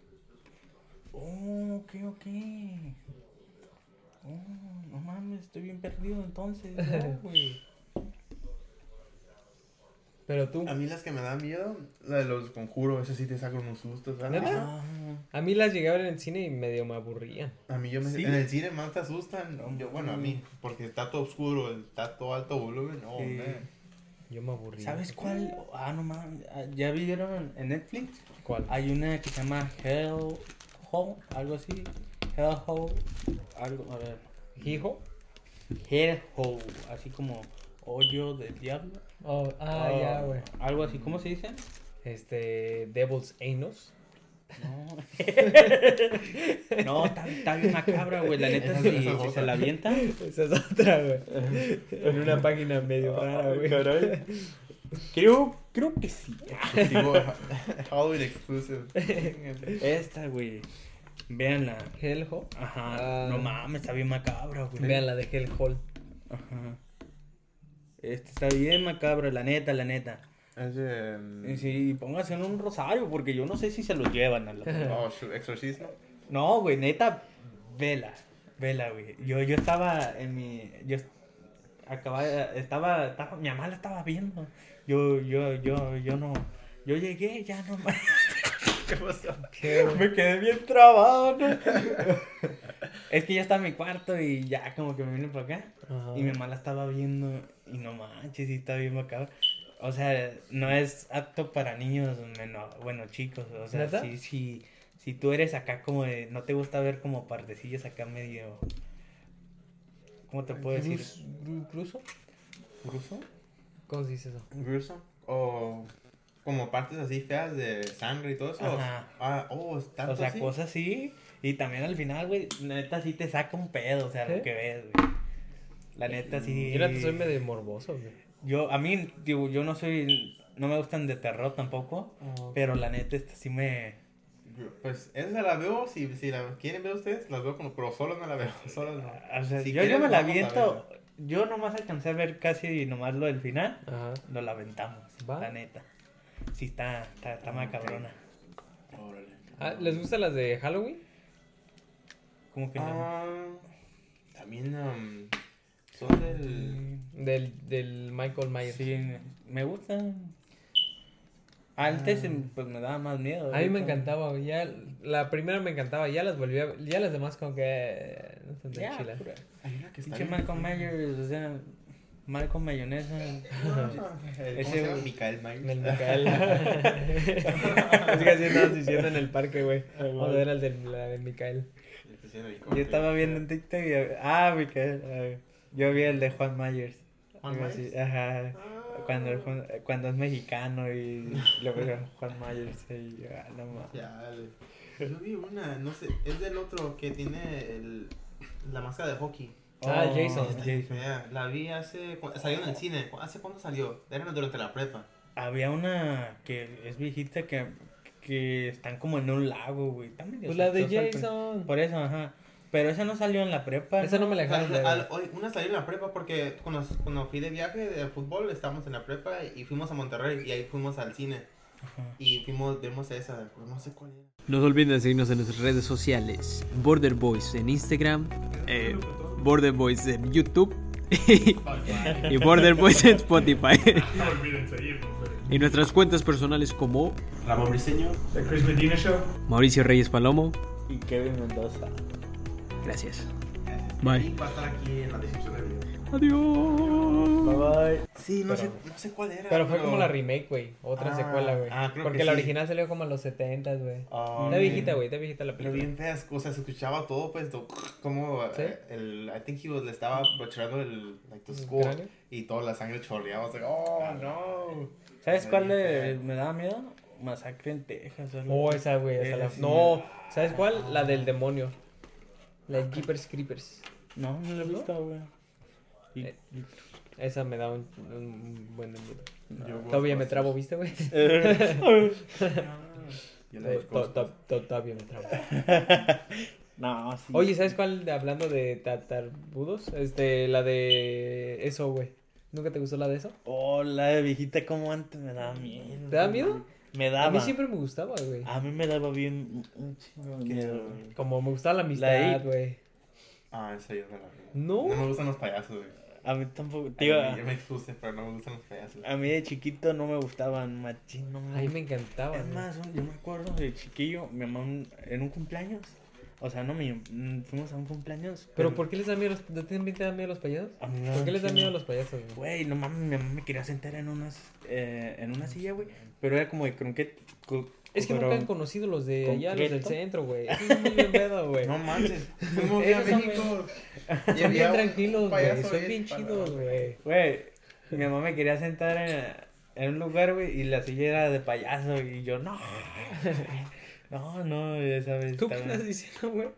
Oh, ok, ok. Oh, no mames, estoy bien perdido entonces. No, güey. Pero tú... A mí las que me dan miedo, la de los conjuros, eso sí te sacan unos sustos, ¿sabes? Ah, A mí las llegué a ver en el cine y medio me aburrían. A mí yo me, ¿Sí? en el cine más te asustan. Yo, bueno, a mí, porque está todo oscuro, está todo alto volumen. No, Sí. Yo me aburría. ¿Sabes cuál? Ah, no mames. ah, ¿Ya vieron en Netflix? ¿Cuál? Hay una que se llama Hell Hole, algo así. Hell Hole, algo, a ver. ¿Hijo? Hell Hole, así como hoyo del diablo. Oh, ah, Oh, ya, güey. Algo así, ¿cómo se dice? Este... Devil's Anus. No. no, está, está bien macabra, güey. La neta, si, otra. se la avienta. Esa es otra, güey. En una página medio rara, güey. Creo, creo que sí. Halloween exclusive. Esta, güey. Véanla. Hellhole. Ajá. Ah. No mames, está bien macabra, güey. Vean la de Hellhole. Ajá. Esta está bien macabra, la neta, la neta. Es de. mm, Y sí, póngase en un rosario, porque yo no sé si se lo llevan a la... Su exorcismo. No, güey, neta, vela, vela, güey. Yo, yo estaba en mi... Yo acababa, estaba, estaba, mi mamá la estaba viendo. Yo, yo, yo, yo no... Yo llegué, ya no más. ¿Qué pasó? Me quedé bien trabado, ¿no? es que ya está en mi cuarto y ya como que me vine para acá. Ajá. Y mi mamá la estaba viendo y no manches, sí está bien macabro. O sea, no es apto para niños menor, bueno, chicos. O sea, ¿Neta? si, si, si tú eres acá como de, no te gusta ver como partecillas acá medio... ¿Cómo te puedo decir? Grus- gru- ¿Gruso? ¿Gruso? ¿Cómo se dice eso? Gruesome. O como partes así feas de sangre y todo eso. Ajá. Ah, oh, O sea, así? cosas así. Y también al final, güey, neta sí te saca un pedo, o sea, ¿Sí? lo que ves, güey. La neta sí. Yo la soy medio morboso, güey. Yo, a mí, digo, yo no soy, no me gustan de terror tampoco, pero la neta esta sí me... Pues esa la veo, si, si la quieren ver ustedes, las veo como, pero solo no la veo, solo no. O sea, Si yo, yo quieren, me la aviento, yo nomás alcancé a ver casi nomás lo del final, Ajá. lo lamentamos, Va. la neta. Sí está, está, está macabrona. Órale. Ah, ¿Les gustan las de Halloween? Como que no. Ah, también um, son del... Del, del Michael Myers. Sí, me gustan. Antes pues me daba más miedo. A mí me encantaba. Ya, la primera me encantaba, ya las volví a ver. Ya las demás como que eh, no están tan Ya, chilas. Pinche fea. Myers, o sea, mal con mayonesa. Ese Ese, es güey. Michael Myers. El Micael. es que así estabas diciendo en el parque, güey. Vamos a ver al de, la de Micael. Yo estaba viendo en TikTok y. Ah, Micael. Ah, Yo vi el de Juan Myers. ¿Juan Myers? así, Ajá. Ah. Cuando, el cuando es mexicano y lo veo Juan Myers y yo, ah, no mames. Ya, le- Yo vi una, no sé, es del otro que tiene el, la máscara de hockey. Ah, Oh, Jason. Está bien fea. La vi hace, salió en el cine. ¿Cu- ¿Hace cuándo salió? Era durante la prepa. Había una que es viejita que, que están como en un lago, güey. Está medio Pues la de Jason. Por eso, ajá. Pero esa no salió en la prepa. Esa no me la O sea, dejaron ver. al- hoy- una salió en la prepa porque cuando, cuando fui de viaje de fútbol estábamos en la prepa y fuimos a Monterrey y ahí fuimos al cine. Ajá. Y fuimos, vimos esa, no sé cuál era. No se olviden de seguirnos en nuestras redes sociales. Border Boys en Instagram, eh, Border Boys en YouTube y Border Boys en Spotify. No olviden seguirnos. y nuestras cuentas personales como Ramón Briseño. The Chris Medina Show. Mauricio Reyes Palomo. Y Kevin Mendoza. Gracias. Bye. Y va a estar aquí en la descripción del video. Adiós. Bye bye. Sí, no, Pero- sé, no sé cuál era. Pero fue como la remake, güey. Otra Ah, secuela, güey. ah, creo Porque que la sí. original salió como a los 70, güey. Ah, Está viejita, güey. Está viejita la Pero película. bien feas cosas, se escuchaba todo, pues, to- como ¿Sí? eh, el, I think he was, le estaba butcherando el, like, the ¿El skull, cráneo? y toda la sangre chorreaba, was like, oh, no. ¿Sabes cuál le- fea. me daba miedo? Masacre en Texas. Oh, esa, güey. hasta la- Esa sí No, ¿sabes cuál? La del demonio. La de Jeepers Creepers. No, no la he ¿No? visto, güey. Y- Eh, Esa me da un, un buen miedo. Yo Todavía me trabo, ¿viste, güey? Todavía me trabo. No, sí. Oye, ¿sabes cuál? de- hablando de tatarbudos. Este, la de eso, güey. ¿Nunca te gustó la de eso? Oh, la de viejita como antes me daba miedo. ¿Te da miedo? Me daba. A mí siempre me gustaba, güey. A mí me daba bien un chingo de ¿Qué? miedo. Como me gustaba la amistad, güey. Ah, esa yo no la vi. No. No me gustan los payasos, güey. A mí tampoco, A tío. mí- Yo me expuse, pero no me gustan los payasos. A mí de chiquito no me gustaban, machín, no me A mí me encantaba. Es más, yo me acuerdo de chiquillo, mi mamá en un cumpleaños. O sea, no, mi, mm, fuimos a un cumpleaños. ¿Pero por qué les da miedo los, ¿no también te dan miedo los payasos? A mí me ¿Por qué les da miedo los payasos, güey? Güey, no mames, mi mamá me quería sentar en unas, eh, en una silla, güey. Pero era como de croquet. Es que pero- nunca han conocido los de allá, los del centro, güey. Eso es muy bien pedo, güey. No manches. Fuimos a México. Son bien un tranquilos, güey. Son bien chidos, güey. Güey, mi mamá me quería sentar en, en un lugar, güey, y la silla era de payaso. Y yo, no. No, no, esa vez. ¿Tú qué estaba- estás diciendo, güey?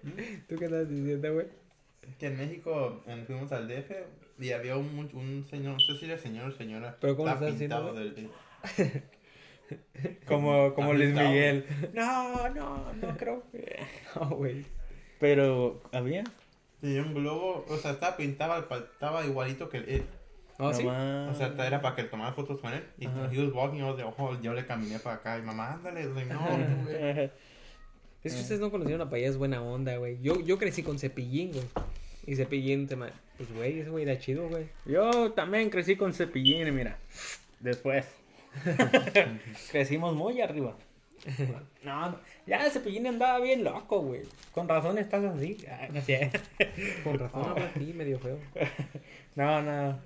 ¿Tú qué estás diciendo, güey? Que en México en- fuimos al DF y había un, un señor, no sé si era señor o señora. ¿Pero cómo estás diciendo, pintado del- Como, como Luis pintado. Miguel. No, no, no creo. No, güey. Pero, ¿había? Tenía un globo, o sea, estaba pintado, estaba igualito que él. ¿Ah, sí? O sea, era para que tomara fotos con él. Y Ajá. he was walking, was like, oh, yo le caminé para acá. Y mamá, ándale. Like, no, güey. Es que ustedes no conocieron a Payas buena onda, güey. Yo, yo crecí con Cepillín, güey. Y Cepillín se me... Pues, güey, ese güey era chido, güey. Yo también crecí con cepillín, y mira. Después. Crecimos muy arriba. No, no, ya cepillín andaba bien loco, güey. Con razón estás así. No sé. Con razón habla aquí medio feo. No, no.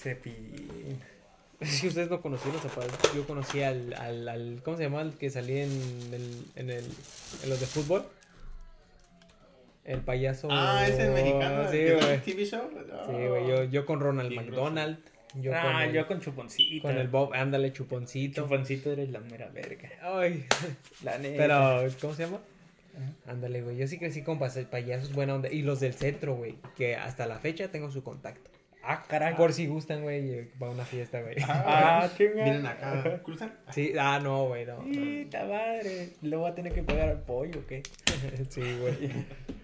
Cepillín. Es que ustedes no conocieron a Payas. Yo conocí al, al, al... ¿Cómo se llama? El que salía en, el, en, el, en los de fútbol. El payaso... Ah, ese mexicano. Sí, es un TV show. Sí, güey. Yo, yo con Ronald McDonald. Yo ah, con el, yo con chuponcito. con el Bob... Ándale, chuponcito. chuponcito eres la mera verga. Ay... La neta. Pero, ¿cómo se llama? Ándale, güey. Yo sí crecí con payasos buena onda. Y los del centro, güey. Que hasta la fecha tengo su contacto. Ah, caray. Por si gustan, güey, eh, para una fiesta, güey. Ah, chinga. Vienen acá, cruzan. Sí, ah, no, güey, no. Puta madre. ¿Le voy a tener que pagar al pollo o qué? Sí, güey.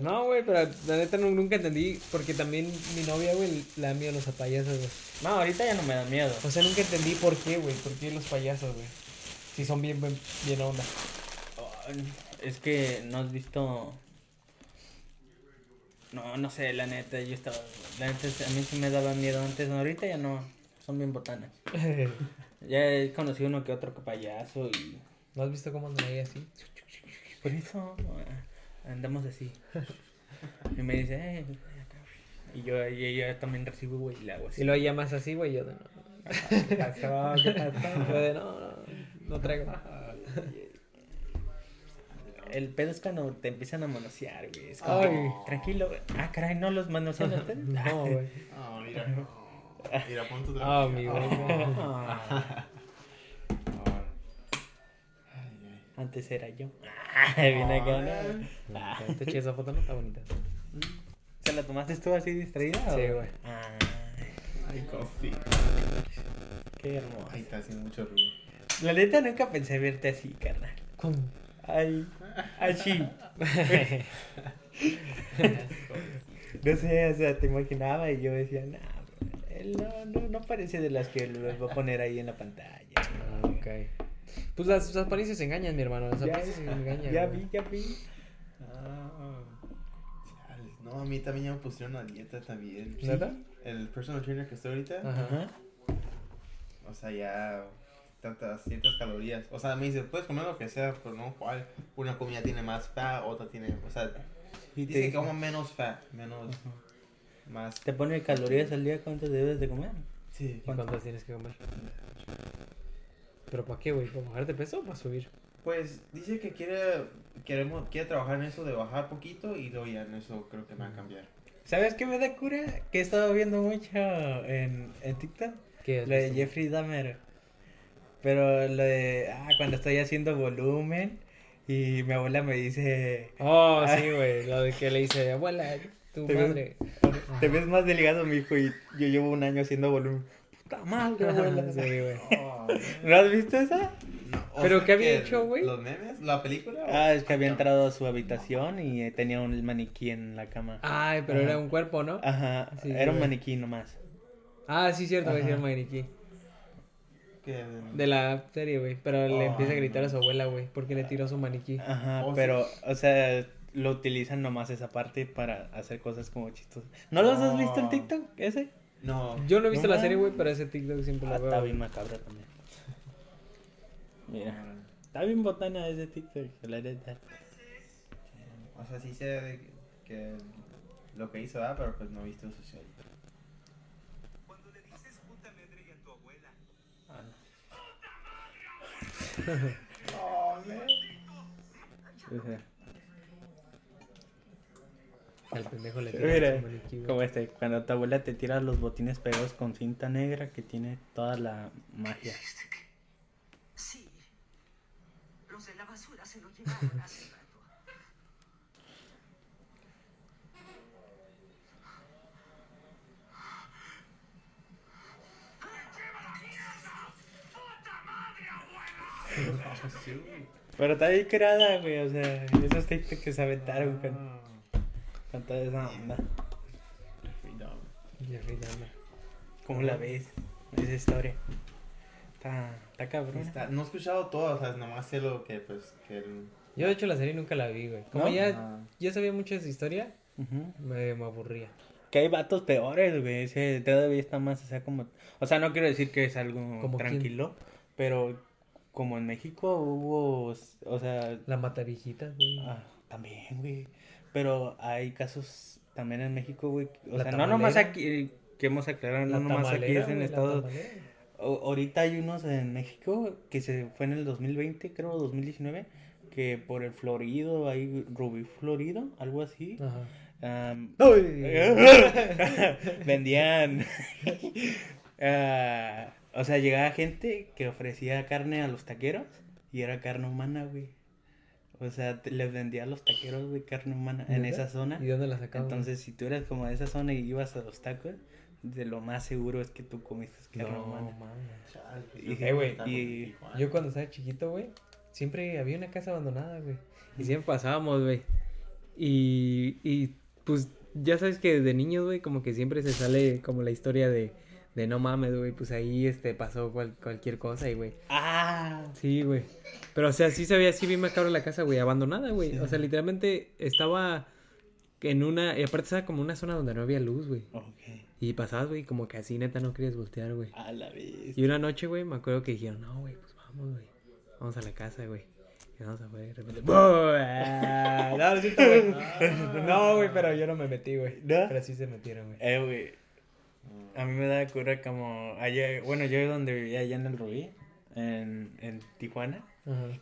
No, güey, pero la neta no- nunca entendí. Porque también mi novia, güey, le da miedo a los payasos, güey. No, ahorita ya no me da miedo. O sea, nunca entendí por qué, güey. ¿Por qué los payasos, güey? Si son bien, bien, bien onda. Es que no has visto. No, no sé, la neta, yo estaba. La neta, a mí sí me daba miedo antes, ahorita ya no. Son bien botanas. Ya he conocido uno que otro que payaso y. ¿No has visto cómo andan ahí así? Por eso andamos así. Y me dice, eh, Y yo, y yo también recibo, güey, y le hago así. Y lo llamas así, güey, yo de no. ¿Qué pasó? ¿Qué pasó? Yo de no, no, no traigo. El pedo es cuando te empiezan a manosear, güey. Es como, Ay. tranquilo, güey. Ah, caray, ¿no los manosean ustedes? No, güey. Ah, mira. Mira, pon tu Ah, mi güey. Ah, Ah. Ay, ay. Antes era yo. Ah, bien acá, ¿no? Ah, Te eché esa foto, no está bonita. ¿Se la tomaste tú así distraída? Sí, güey. Ay, Ay, coffee. qué hermoso. Ay, está haciendo mucho ruido. La neta nunca pensé verte así, carnal. ¿Cómo? Ay, así. No sé, o sea, te imaginaba y yo decía, nah, bro, él no, no, no parece de las que los va a poner ahí en la pantalla. Ah, ok. Pues las, las apariencias engañan, mi hermano. Las Ya, apariencias engañan. ya vi, ya vi. Chales, No, a mí también ya me pusieron a dieta también. ¿Neta? El personal trainer que estoy ahorita. Ajá. O sea, ya tantas, ciertas calorías. O sea, me dice, puedes comer lo que sea, pero no cuál. Una comida tiene más fat, otra tiene, o sea, Y dice que como menos fat, menos, más. te pone calorías al día, ¿cuánto debes de comer? Sí. ¿Y cuántas tienes que comer? ¿Pero para qué, güey? ¿Para bajar de peso o para subir? Pues dice que quiere, queremos, quiere trabajar en eso de bajar poquito y luego ya en eso creo que me va a cambiar. ¿Sabes qué me da cura? Que he estado viendo mucho en, en TikTok. ¿Qué es? Lo de Jeffrey Dahmer. Pero lo de, ah, cuando estoy haciendo volumen y mi abuela me dice, Oh, sí, güey. Lo de que le dice, abuela, tu Te ves- madre. te ves más delgado, mi hijo, y yo llevo un año haciendo volumen. Puta madre, abuela. Sí, güey. ¿No has visto esa? No, ¿Pero sea qué había que hecho, güey? ¿Los memes? ¿La película? Ah, es que había entrado a su habitación y eh, tenía un maniquí en la cama. Ay, pero Ajá. era un cuerpo, ¿no? Ajá, Sí, era un maniquí nomás. Ah, sí, cierto, sí, Ajá. el maniquí. Que- De la serie, güey. Pero le Oh, empieza a no. gritar a su abuela, güey, porque le tiró su maniquí. Ajá, Oh, sí. pero, o sea, lo utilizan nomás esa parte para hacer cosas como chistosas. ¿No los has visto en. TikTok ese? No. Yo no he visto No la serie, güey, pero ese TikTok siempre Ah, lo veo. está bien macabro también. Mira, está bien botana ese TikTok, la neta. O sea, sí sé de que, que lo que hizo, ¿verdad? Pero pues no he visto su serie. Cuando le dices puta madre a tu abuela, Al pendejo le Mira, como este, cuando tu abuela te tira los botines pegados con cinta negra que tiene toda la magia. sí. Los de la basura se lo llevaron hace Pero está bien creada, güey, o sea, esos TikTok que se aventaron con, con toda esa onda. Jeffrey Dahmer. ¿Cómo la ves? Esa historia. Está, está cabrón. Está- no he escuchado todo, o sea, nomás sé lo que, pues, que el... Yo, de hecho, la serie nunca la vi, güey. Como ¿No? ya, Ah. ya sabía mucho de su historia, Ujú. me, me aburría. Que hay vatos peores, güey. Ese todavía está más, o sea, como. O sea, no quiero decir que es algo ¿Como quién? tranquilo, pero como en México hubo. O sea. La mataviejitas, güey. ah, también, güey. Pero hay casos también en México, güey. O La sea, no nomás aquí. Que hemos aclarado, La no nomás aquí es en güey, Estados. O- ahorita hay unos en México que se fue en el 2020, creo, 2019, que por el Florido, hay Rubí Florido, algo así. Ajá. Uy. vendían. ah, o sea, llegaba gente que ofrecía carne a los taqueros y era carne humana, güey. O sea, te- les vendía a los taqueros, güey, carne humana en esa zona. ¿Y dónde la sacaban? Entonces, si tú eras como de esa zona y ibas a los tacos, de lo más seguro es que tú comiste carne no, humana. mames. Chale, pues, Y- estaba en y. Yo cuando estaba chiquito, güey, siempre había una casa abandonada, güey. Y siempre pasábamos, güey. Y, y pues ya sabes que de niños, güey, como que siempre se sale como la historia de, de no mames, güey, pues ahí este pasó cual- cualquier cosa y, güey. ¡Ah! Sí, güey. Pero, o sea, sí se veía así bien macabro la casa, güey, abandonada, güey. O sea, literalmente estaba en una... Y aparte estaba como una zona donde no había luz, güey. Ok. Y pasabas, güey, como que así neta no querías voltear, güey. A la vez. Y una noche, güey, me acuerdo que dijeron, no, güey, pues vamos, güey. Vamos a la casa, güey. Y vamos afuera y de repente. No. No, güey, pero yo no me metí, güey. ¿No? Pero sí se metieron, güey. Eh, güey. A mí me da cura como allá, bueno, yo donde vivía allá en el Rubí, en, en Tijuana, Ajá.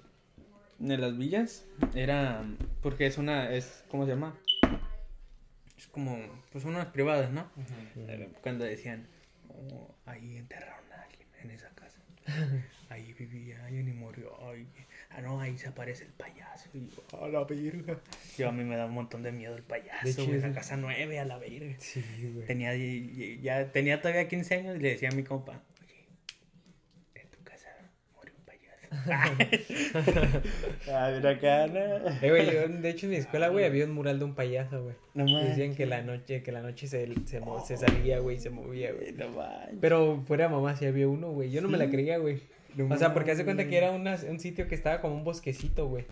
en las villas, era, porque es una, es, ¿cómo se llama? Es como, pues unas privadas, ¿no? Eh, Cuando decían, oh, ahí enterraron a alguien en esa casa. Ahí vivía alguien y murió. Ay, ah, no, ahí se aparece el payaso. Y yo, a la verga. Yo a mí me da un montón de miedo el De payaso, hecho, güey, es- la casa nueve, a la verga. Sí, güey. Tenía, ya, tenía todavía 15 años y le decía a mi compa, oye, en tu casa murió un payaso. ah, mira acá, ¿no? Eh, güey, yo, de hecho en mi escuela, güey, había un mural de un payaso, güey. No Decían que la noche, que la noche se, se, salía, güey, y se movía, güey. No manches. Pero fuera mamá sí había uno, güey. Yo no me la creía, güey. O sea, porque hace cuenta que era una- un sitio que estaba como un bosquecito, güey.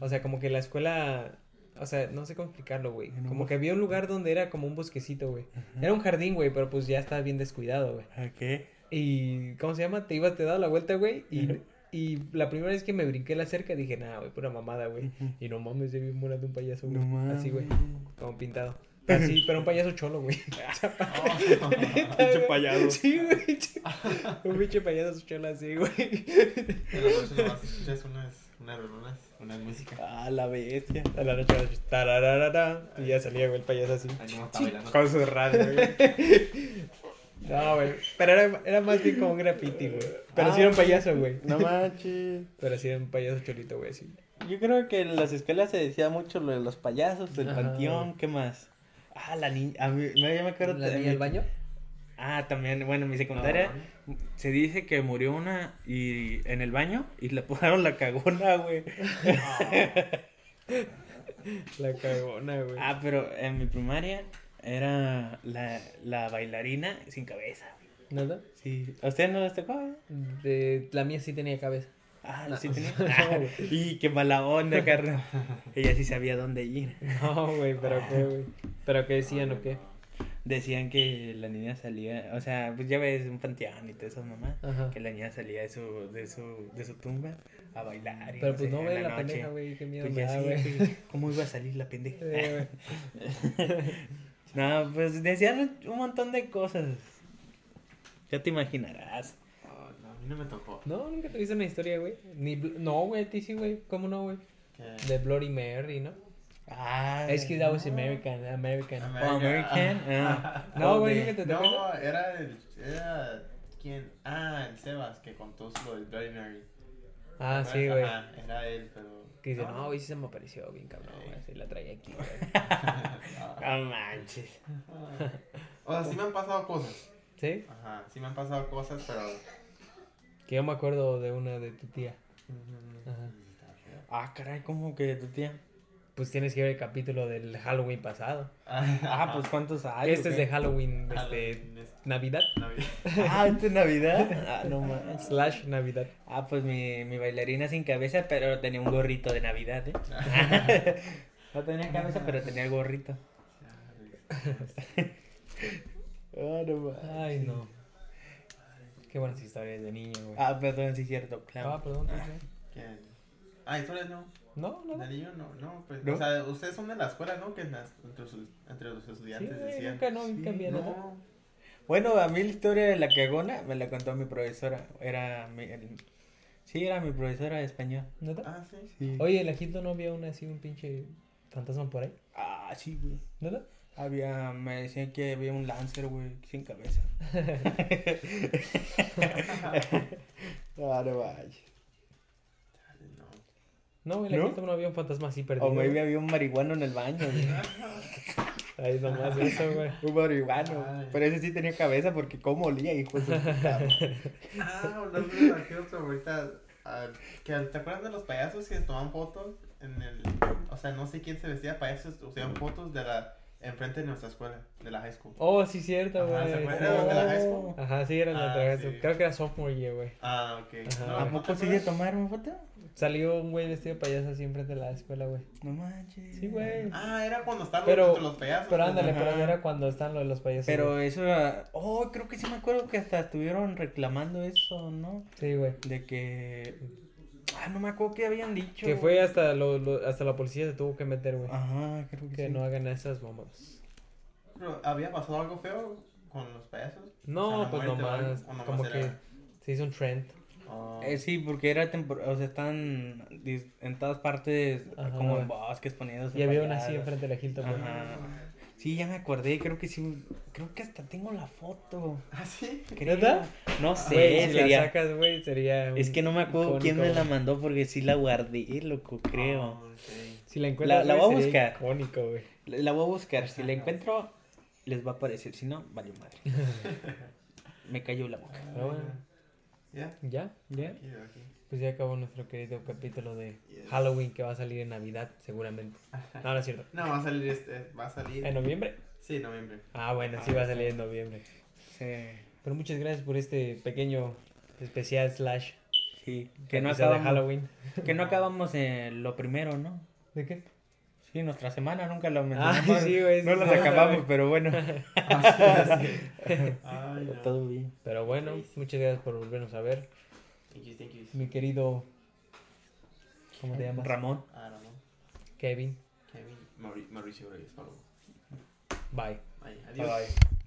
O sea, como que la escuela... O sea, no sé cómo explicarlo, güey. Como que había un lugar donde era como un bosquecito, güey. Era un jardín, güey, pero pues ya estaba bien descuidado, güey. Ok. Y, ¿cómo se llama? Te ibas, te daba la vuelta, güey. Y, y la primera vez que me brinqué la cerca dije, nah, güey, pura mamada, güey. Y no mames, yo vi de un payaso, güey. No. Así, güey. Como pintado. Así, pero un payaso cholo, güey. Pinche payaso. Sí, güey. Un pinche payaso cholo así, güey. En la noche nomás escuchas unas, unas rolonas, una música. Ah, la bestia. A la noche, tarararara, y ya salía, güey, el payaso así. Ahí no está bailando. Con su radio, güey. No, güey. Pero era, era más bien como un graffiti, güey. Pero sí era un payaso, güey. No manches. Pero sí era un payaso cholito, güey, así. Yo creo que en las escuelas se decía mucho lo de los payasos, el Ajá. panteón, ¿qué más? Ah, la niña, a mí, yo me acuerdo ¿La niña del baño? Ah, también, bueno, en mi secundaria se dice que murió una y en el baño y le pusieron la cagona, güey. La cagona, güey. Ah, pero en mi primaria era la, la bailarina sin cabeza. güey. ¿Nada? Sí. ¿A usted no les tocó? eh? De, la mía sí tenía cabeza. Ah, No. sí tenía. No, Ah, y qué mala onda, carnal. Ella sí sabía dónde ir. No, güey, pero qué, güey. ¿Pero qué decían o qué? Decían que la niña salía, o sea, pues ya ves un panteón y todas esas mamás, Ajá. que la niña salía de su, de su, de su tumba a bailar. y Pero no pues sé, no ve la, noche. pendeja, güey. Qué miedo Pues me da, sí, güey. pues, ¿cómo iba a salir la pendeja? Sí, no, pues decían un montón de cosas. Ya te imaginarás. No, me tocó. No, nunca te viste una historia, güey. Ni bl- No, güey, a ti sí, güey. ¿Cómo no, güey? De Bloody Mary, ¿no? Ah, Es que that was American, American. Oh, American. ah. No, Oh, güey, nunca te tocó. No, era el. Era. ¿Quién? Ah, el Sebas que contó lo del Bloody Mary. Ah, ¿Te sí, güey. Era él, pero. Que dice, no, güey, sí se me apareció bien cabrón, güey. Así la traía aquí, güey. No manches. O sea, sí me han pasado cosas. ¿Sí? Ajá, sí me han pasado cosas, pero. Que yo me acuerdo de una de tu tía. Ajá. Ah, caray, ¿cómo que tu tía? Pues tienes que ver el capítulo del Halloween pasado. Ah, pues cuántos hay. Este es de Halloween, este, Halloween, es Navidad. Navidad. Ah, ¿este es Navidad? Ah, no manches. Slash Navidad. Ah, pues mi, mi bailarina sin cabeza, pero tenía un gorrito de Navidad, ¿eh? no tenía cabeza, pero tenía el gorrito. Ah, no manches. Ay, no. Qué buenas historias de niño, güey. Ah, perdón, sí es cierto, claro. Ah, perdón, ¿tú qué? Ah, historias no. No, no. De niño no, no, pues. ¿No? O sea, ustedes son de la escuela, ¿no? Que entre, sus- entre los Sí, estudiantes güey, decían. nunca, no, nunca nada. No. Bueno, a mí la historia de la cagona me la contó mi profesora. Era mi... el- Sí, era mi profesora de español. ¿Neta? Ah, sí. Sí. Oye, ¿en la Hilton no había una así, un pinche fantasma por ahí? Ah, sí, güey. ¿Neta? Había, me decían que había un Lancer, güey, sin cabeza. ah, no vaya. No. No, güey, en la ¿No? No había un fantasma así perdido. O maybe había un marihuano en el baño, güey. Ahí nomás eso, güey. Un marihuano. Ay. Pero ese sí tenía cabeza porque cómo olía, hijo de su puta madre. Ah, hablando de aquí otro ahorita. ah, que, ¿Te acuerdas de los payasos que toman fotos en el. O sea, no sé quién se vestía de payasos, usaban fotos de la. Enfrente de nuestra escuela, de la high school. Oh, sí, cierto, Ajá, güey. ¿se acuerdan de la high school? Ajá, sí, era la Ah, otra sí. Creo que era sophomore year, güey. Ah, ok. Ajá. No, ¿A ¿no poco sí de tomar una foto? Salió un güey vestido de payaso así enfrente de la escuela, güey. No manches. Sí, güey. Ah, era cuando estaban Pero- los, los payasos. Pero pues, ándale, pero era cuando están los, los payasos. Pero güey. eso era... Oh, creo que sí me acuerdo que hasta estuvieron reclamando eso, ¿no? Sí, güey. De que... Ah, no me acuerdo qué habían dicho. Que fue hasta, lo, lo- hasta la policía se tuvo que meter, güey. Ajá, creo que, que sí. no hagan esas mamadas. Pero, ¿Había pasado algo feo con los payasos? No, O sea, pues nomás, nomás como era- que se hizo un trend. Oh. Eh, sí, porque era temporada, o sea, están en todas partes, Ajá. como en bosques poniéndose. Y había una así enfrente de la Hilton, güey. Ajá. Sí, ya me acordé, creo que sí, creo que hasta tengo la foto. ¿Ah, sí? Creo. ¿Neta? No sé, Güey, si sería... la sacas, güey, sería. Es que no me acuerdo quién me la mandó porque sí la guardé, loco, creo. Oh, ok. Si la encuentras, La- voy a buscar. Icónico, güey. La la voy a buscar, si la encuentro, les va a aparecer, si no, vale madre. me cayó la boca. Bueno, ¿Ya? ya, ya. Aquí, aquí. Pues ya acabó nuestro querido capítulo de Yes. Halloween que va a salir en Navidad, seguramente. No, no es cierto. No, va a salir este, va a salir. ¿En noviembre? Sí, noviembre. Ah, bueno, sí va a salir en noviembre. Sí, Pero muchas gracias por este pequeño especial slash sí. Que no episodio de acabamos, Halloween. que no acabamos en lo primero, ¿no? ¿De qué? Sí, nuestra semana nunca lo Ah, mencionamos. sí, güey. no sí, las acabamos, pero bueno. Ay, no. Todo bien. Pero bueno, muchas gracias por volvernos a ver. Thank you, thank you. Mi querido. ¿Cómo te llamas? Ramón. I don't know. Kevin. Kevin. Mauri- Mauricio Reyes. Bye. Bye. Bye Adiós. bye.